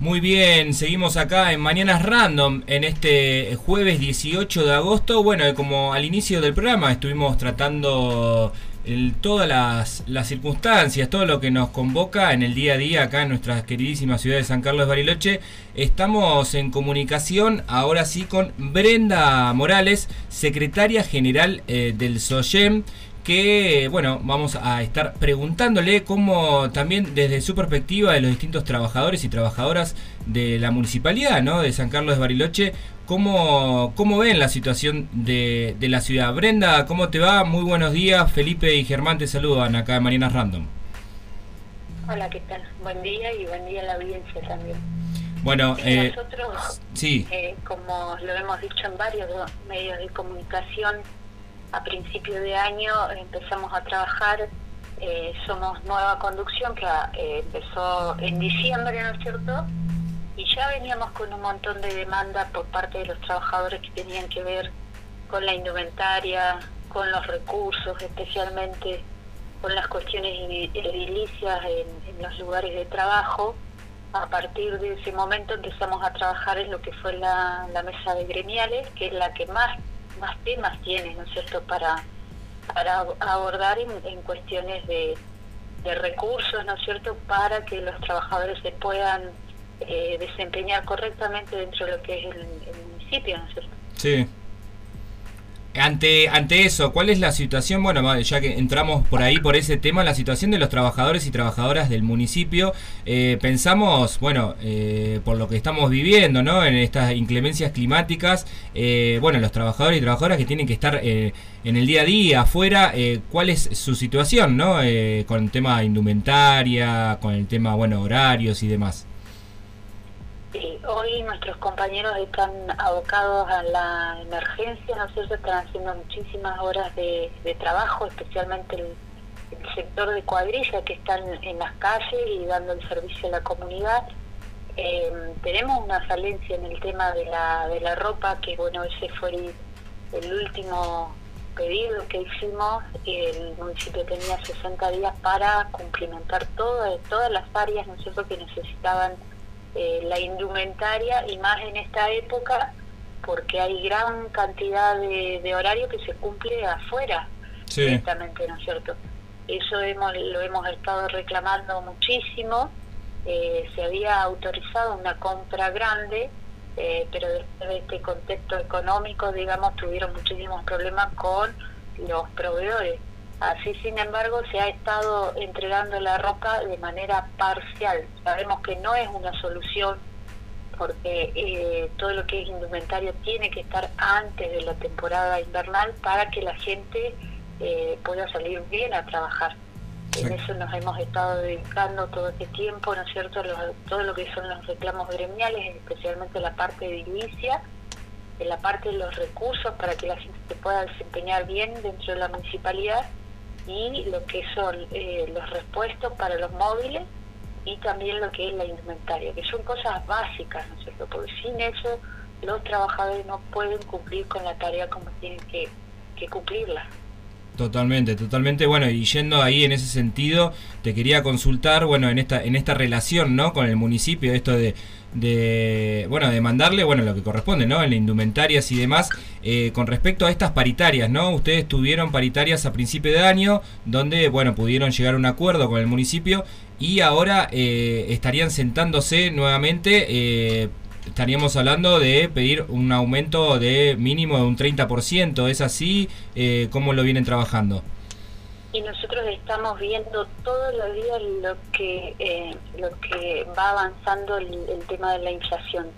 Muy bien, seguimos acá en Mañanas Random en este jueves 18 de agosto. Bueno, como al inicio del programa estuvimos tratando todas las, circunstancias, todo lo que nos convoca en el día a día acá en nuestra queridísima ciudad de San Carlos de Bariloche. Estamos en comunicación ahora sí con Brenda Morales, secretaria general eh, del SOYEM que bueno, vamos a estar preguntándole cómo también desde su perspectiva de los distintos trabajadores y trabajadoras de la municipalidad ¿no? de San Carlos de Bariloche, cómo, cómo ven la situación de, de, la ciudad. Brenda, ¿cómo te va? Muy buenos días, Felipe y Germán te saludan acá en Marinas Random. Hola, ¿qué tal? Buen día y buen día a la audiencia también. Bueno, eh, nosotros, sí. Eh, como lo hemos dicho en varios medios de comunicación, a principio de año empezamos a trabajar, eh, somos nueva conducción que eh, empezó en diciembre, ¿no es cierto? Y ya veníamos con un montón de demanda por parte de los trabajadores que tenían que ver con la indumentaria, con los recursos, especialmente con las cuestiones edilicias en, los lugares de trabajo. A partir de ese momento empezamos a trabajar en lo que fue la mesa de gremiales, que es la que más más temas tiene, ¿no es cierto?, para, para abordar en, cuestiones de, recursos, ¿no es cierto?, para que los trabajadores se puedan eh, desempeñar correctamente dentro de lo que es el, el municipio, ¿no es cierto? Sí. Ante, ante eso, ¿cuál es la situación? Bueno, ya que entramos por ahí, por ese tema, la situación de los trabajadores y trabajadoras del municipio. Eh, pensamos, bueno, eh, por lo que estamos viviendo, ¿no? En estas inclemencias climáticas, eh, bueno, los trabajadores y trabajadoras que tienen que estar en el día a día, afuera, ¿cuál es su situación, ¿no? con el tema indumentaria, con el tema, bueno, horarios y demás. Hoy nuestros compañeros están abocados a la emergencia, ¿no es? Están haciendo muchísimas horas de, trabajo, especialmente el, sector de cuadrilla que están en las calles y dando el servicio a la comunidad. Eh, tenemos una falencia en el tema de la, de la ropa, que bueno, ese fue el, último pedido que hicimos. El municipio tenía 60 días para cumplimentar todo, todas las áreas, ¿no que necesitaban eh, la indumentaria y más en esta época porque hay gran cantidad de, horario que se cumple afuera directamente, ¿no es cierto? Eso hemos, lo hemos estado reclamando muchísimo. Eh, se había autorizado una compra grande, eh, pero después de este contexto económico, digamos, tuvieron muchísimos problemas con los proveedores. Así, sin embargo, se ha estado entregando la ropa de manera parcial. Sabemos que no es una solución porque eh, todo lo que es indumentario tiene que estar antes de la temporada invernal para que la gente eh, pueda salir bien a trabajar. En eso nos hemos estado dedicando todo este tiempo, ¿no es cierto?, todo lo que son los reclamos gremiales, especialmente la parte de edilicia, en la parte de los recursos para que la gente se pueda desempeñar bien dentro de la municipalidad y lo que son eh, los repuestos para los móviles y también lo que es la indumentaria, que son cosas básicas, ¿no es cierto? Porque sin eso los trabajadores no pueden cumplir con la tarea como tienen que, que cumplirla. Totalmente, totalmente. Bueno, y yendo ahí en ese sentido, te quería consultar, bueno, en esta en esta relación, ¿no? Con el municipio, esto de, bueno, de mandarle, bueno, lo que corresponde, ¿no? En indumentarias y demás, eh, con respecto a estas paritarias, ¿no? Ustedes tuvieron paritarias a principio de año, donde, bueno, pudieron llegar a un acuerdo con el municipio y ahora eh, estarían sentándose nuevamente eh, estaríamos hablando de pedir un aumento de mínimo de un 30%. ¿Es así? Eh, ¿Cómo lo vienen trabajando? Y nosotros estamos viendo todos los días lo que, eh, lo que va avanzando el, tema de la inflación.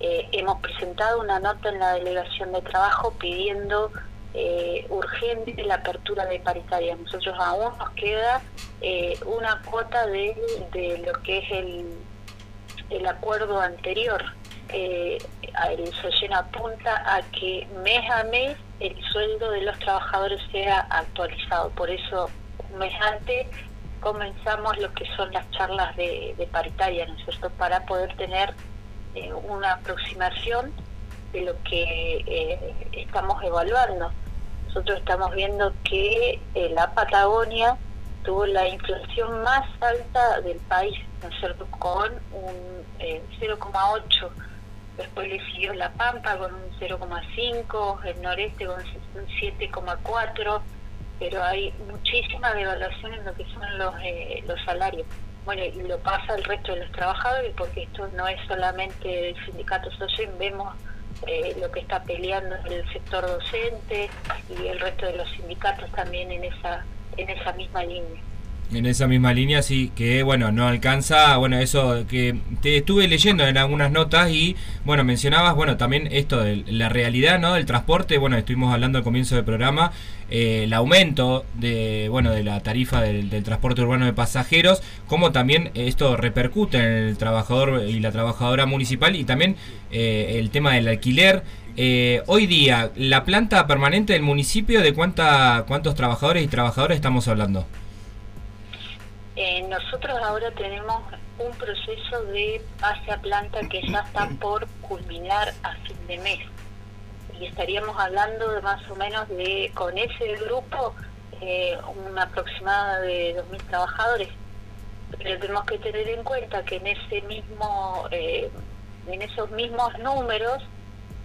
Eh, hemos presentado una nota en la delegación de trabajo pidiendo eh, urgente la apertura de paritaria. Nosotros aún nos queda una cuota de, de lo que es el, el acuerdo anterior eh, el SOYEN apunta a que mes a mes el sueldo de los trabajadores sea actualizado. Por eso, un mes antes comenzamos lo que son las charlas de, paritaria, ¿no es cierto?, para poder tener eh, una aproximación de lo que eh, estamos evaluando. Nosotros estamos viendo que la Patagonia tuvo la inflación más alta del país, ¿no es con un 0,8. Eh, Después le siguió La Pampa con un 0,5, el Noreste con un 7,4, pero hay muchísima devaluación en lo que son los, eh, los salarios. Bueno, y lo pasa el resto de los trabajadores, porque esto no es solamente el sindicato social, vemos eh, lo que está peleando el sector docente y el resto de los sindicatos también en esa en esa misma línea. En esa misma línea, sí, que bueno, no alcanza, bueno, eso que te estuve leyendo en algunas notas y bueno, mencionabas, bueno, también esto de la realidad, ¿no? Del transporte, bueno, estuvimos hablando al comienzo del programa, eh, el aumento de, bueno, de la tarifa del, transporte urbano de pasajeros, cómo también esto repercute en el trabajador y la trabajadora municipal y también eh, el tema del alquiler. Eh, hoy día, la planta permanente del municipio, ¿de cuánta, cuántos trabajadores y trabajadoras estamos hablando? Eh, nosotros ahora tenemos un proceso de pase a planta que ya está por culminar a fin de mes. Y estaríamos hablando de más o menos de, con ese grupo, eh, un aproximado de 2.000 trabajadores. Pero tenemos que tener en cuenta que en ese mismo, eh, en esos mismos números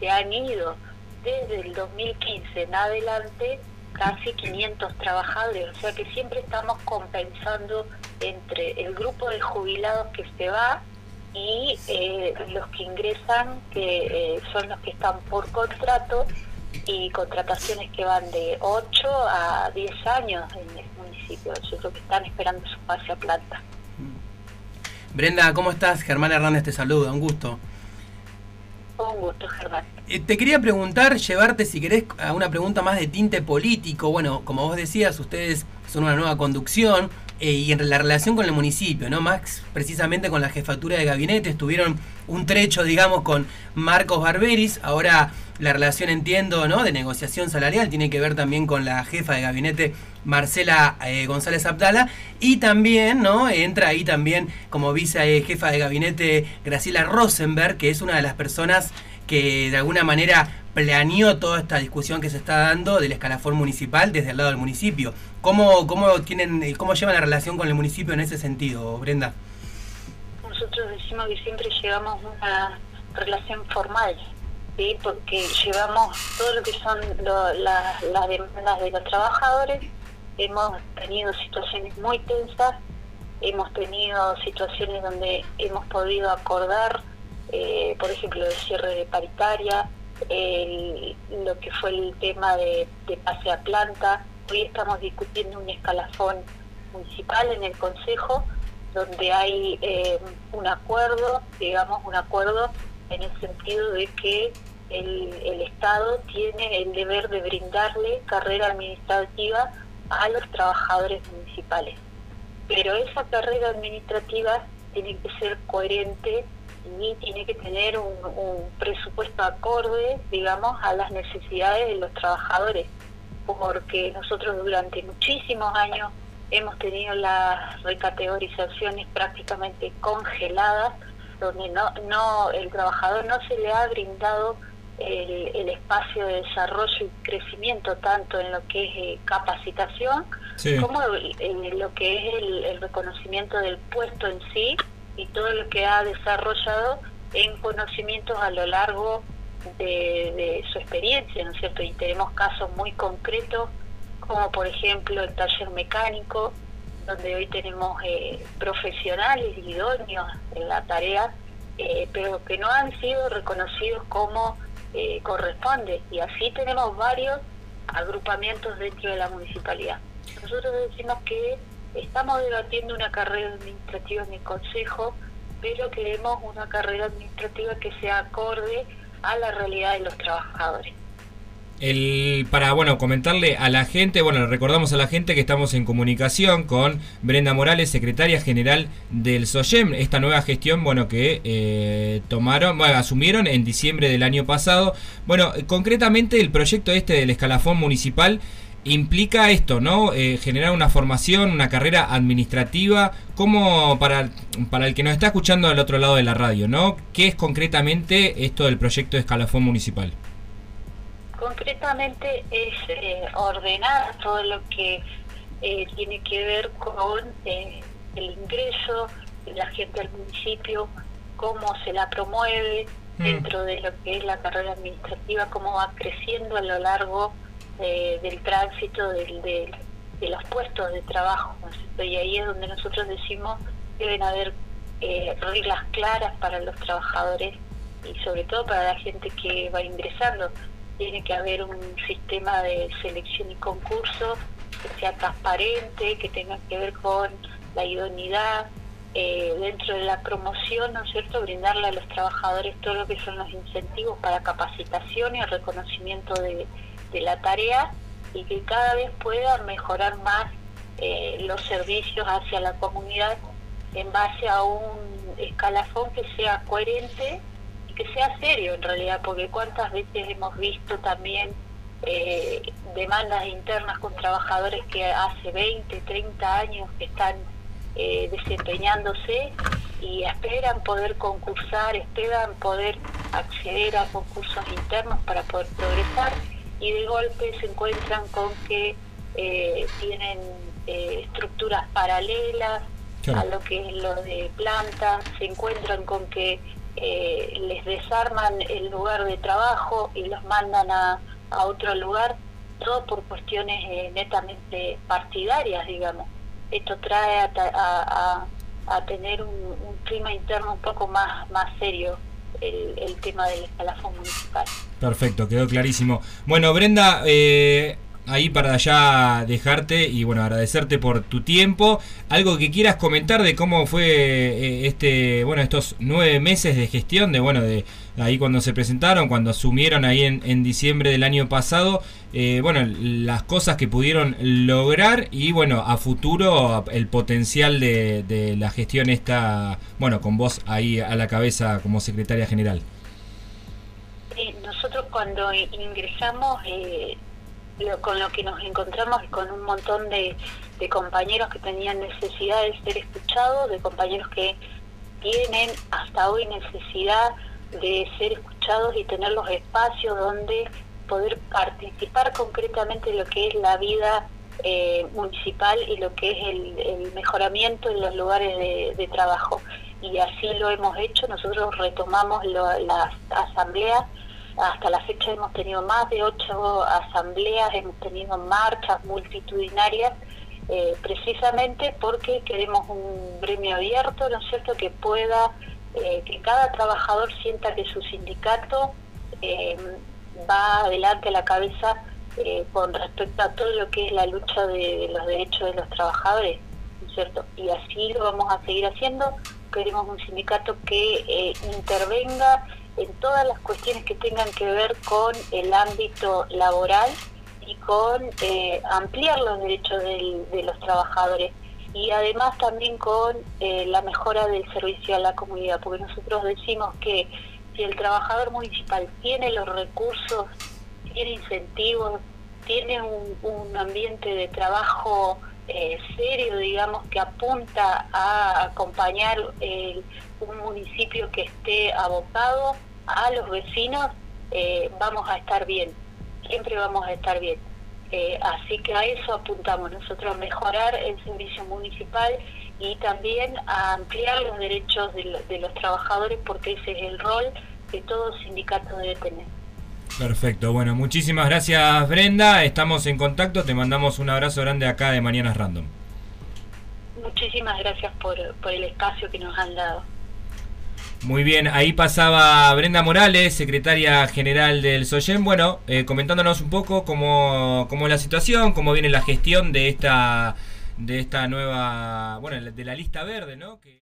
se han ido desde el 2015 en adelante casi 500 trabajadores, o sea que siempre estamos compensando entre el grupo de jubilados que se va y eh, los que ingresan, que eh, son los que están por contrato y contrataciones que van de 8 a 10 años en el municipio, es lo que están esperando su pase a planta. Brenda, ¿cómo estás? Germán Hernández te saluda, un gusto. Un gusto, Germán. Eh, te quería preguntar, llevarte, si querés, a una pregunta más de tinte político. Bueno, como vos decías, ustedes son una nueva conducción eh, y en la relación con el municipio, ¿no? Más precisamente con la jefatura de gabinete, estuvieron un trecho, digamos, con Marcos Barberis. Ahora la relación, entiendo, ¿no? De negociación salarial tiene que ver también con la jefa de gabinete Marcela eh, González Abdala y también, ¿no? Entra ahí también como vice eh, de gabinete Graciela Rosenberg, que es una de las personas que de alguna manera planeó toda esta discusión que se está dando del escalafón municipal desde el lado del municipio. ¿Cómo, cómo, tienen, eh, cómo llevan la relación con el municipio en ese sentido, Brenda? Nosotros decimos que siempre llevamos una relación formal, ¿sí? porque llevamos todo lo que son las demandas de los trabajadores hemos tenido situaciones muy tensas, hemos tenido situaciones donde hemos podido acordar, eh, por ejemplo, el cierre de paritaria, lo que fue el tema de, pase a planta. Hoy estamos discutiendo un escalafón municipal en el Consejo, donde hay eh, un acuerdo, digamos, un acuerdo en el sentido de que el, el Estado tiene el deber de brindarle carrera administrativa a los trabajadores municipales. Pero esa carrera administrativa tiene que ser coherente y tiene que tener un, presupuesto acorde, digamos, a las necesidades de los trabajadores, porque nosotros durante muchísimos años hemos tenido las recategorizaciones prácticamente congeladas, donde no, no el trabajador no se le ha brindado el, espacio de desarrollo y crecimiento tanto en lo que es eh, capacitación como en lo que es el, reconocimiento del puesto en sí y todo lo que ha desarrollado en conocimientos a lo largo de, su experiencia, ¿no es cierto? Y tenemos casos muy concretos como por ejemplo el taller mecánico, donde hoy tenemos eh, profesionales idóneos en la tarea, eh, pero que no han sido reconocidos como eh, corresponde y así tenemos varios agrupamientos dentro de la municipalidad. Nosotros decimos que estamos debatiendo una carrera administrativa en el Consejo, pero queremos una carrera administrativa que sea acorde a la realidad de los trabajadores. El, para bueno comentarle a la gente, bueno, recordamos a la gente que estamos en comunicación con Brenda Morales, secretaria general del SOYEM, esta nueva gestión, bueno, que eh, tomaron, bueno, asumieron en diciembre del año pasado. Bueno, concretamente el proyecto este del escalafón municipal implica esto, ¿no? Eh, generar una formación, una carrera administrativa, como para, para el que nos está escuchando al otro lado de la radio, ¿no? ¿Qué es concretamente esto del proyecto de escalafón municipal? concretamente es eh, ordenar todo lo que eh, tiene que ver con eh, el ingreso de la gente al municipio, cómo se la promueve mm. dentro de lo que es la carrera administrativa, cómo va creciendo a lo largo del tránsito del, de los puestos de trabajo. Y ahí es donde nosotros decimos deben haber eh, reglas claras para los trabajadores y sobre todo para la gente que va ingresando. Tiene que haber un sistema de selección y concurso que sea transparente, que tenga que ver con la idoneidad, eh, dentro de la promoción, ¿no es cierto?, brindarle a los trabajadores todo lo que son los incentivos para capacitación y el reconocimiento de, de la tarea y que cada vez puedan mejorar más eh, los servicios hacia la comunidad en base a un escalafón que sea coherente y que sea serio en realidad, porque cuántas veces hemos visto también eh, demandas internas con trabajadores que hace 20, 30 años que están eh, desempeñándose y esperan poder concursar, esperan poder acceder a concursos internos para poder progresar y de golpe se encuentran con que eh, tienen eh, estructuras paralelas a lo que es lo de plantas, se encuentran con que eh, les desarman el lugar de trabajo y los mandan a, otro lugar, todo por cuestiones netamente partidarias, digamos. Esto trae a, a, tener un, clima interno un poco más, más serio el, el tema del escalafón municipal. Perfecto, quedó clarísimo. Bueno, Brenda, eh, ahí para ya dejarte y bueno, agradecerte por tu tiempo. Algo que quieras comentar de cómo fue eh, este, bueno, estos nueve meses de gestión, de bueno, de ahí cuando se presentaron, cuando asumieron ahí en, diciembre del año pasado, eh, bueno, las cosas que pudieron lograr y bueno, a futuro el potencial de, de la gestión está, bueno, con vos ahí a la cabeza como secretaria general nosotros cuando ingresamos, eh, con lo que nos encontramos con un montón de, compañeros que tenían necesidad de ser escuchados, de compañeros que tienen hasta hoy necesidad de ser escuchados y tener los espacios donde poder participar concretamente en lo que es la vida eh, municipal y lo que es el, mejoramiento en los lugares de, trabajo. Y así lo hemos hecho, nosotros retomamos las asambleas hasta la fecha hemos tenido más de ocho asambleas, hemos tenido marchas multitudinarias, eh, precisamente porque queremos un gremio abierto, ¿no es cierto?, que pueda, eh, que cada trabajador sienta que su sindicato eh, va adelante a la cabeza con respecto a todo lo que es la lucha de, los derechos de los trabajadores, ¿no es cierto? Y así lo vamos a seguir haciendo. Queremos un sindicato que intervenga en todas las cuestiones que tengan que ver con el ámbito laboral y con eh, ampliar los derechos de los trabajadores. Y además también con eh, la mejora del servicio a la comunidad, porque nosotros decimos que si el trabajador municipal tiene los recursos, tiene incentivos, tiene un, ambiente de trabajo eh, serio, digamos, que apunta a acompañar un municipio que esté abocado a los vecinos, eh, vamos a estar bien, siempre vamos a estar bien. Eh, así que a eso apuntamos nosotros, a mejorar el servicio municipal y también a ampliar los derechos de, los trabajadores porque ese es el rol que todo sindicato debe tener. Perfecto, bueno, muchísimas gracias Brenda, estamos en contacto, te mandamos un abrazo grande acá de Mañanas Random. Muchísimas gracias por, por el espacio que nos han dado. Muy bien, ahí pasaba Brenda Morales, secretaria general del SOYEM, bueno, eh, comentándonos un poco cómo, cómo es la situación, cómo viene la gestión de esta, de esta nueva, bueno, de la lista verde, ¿no? Que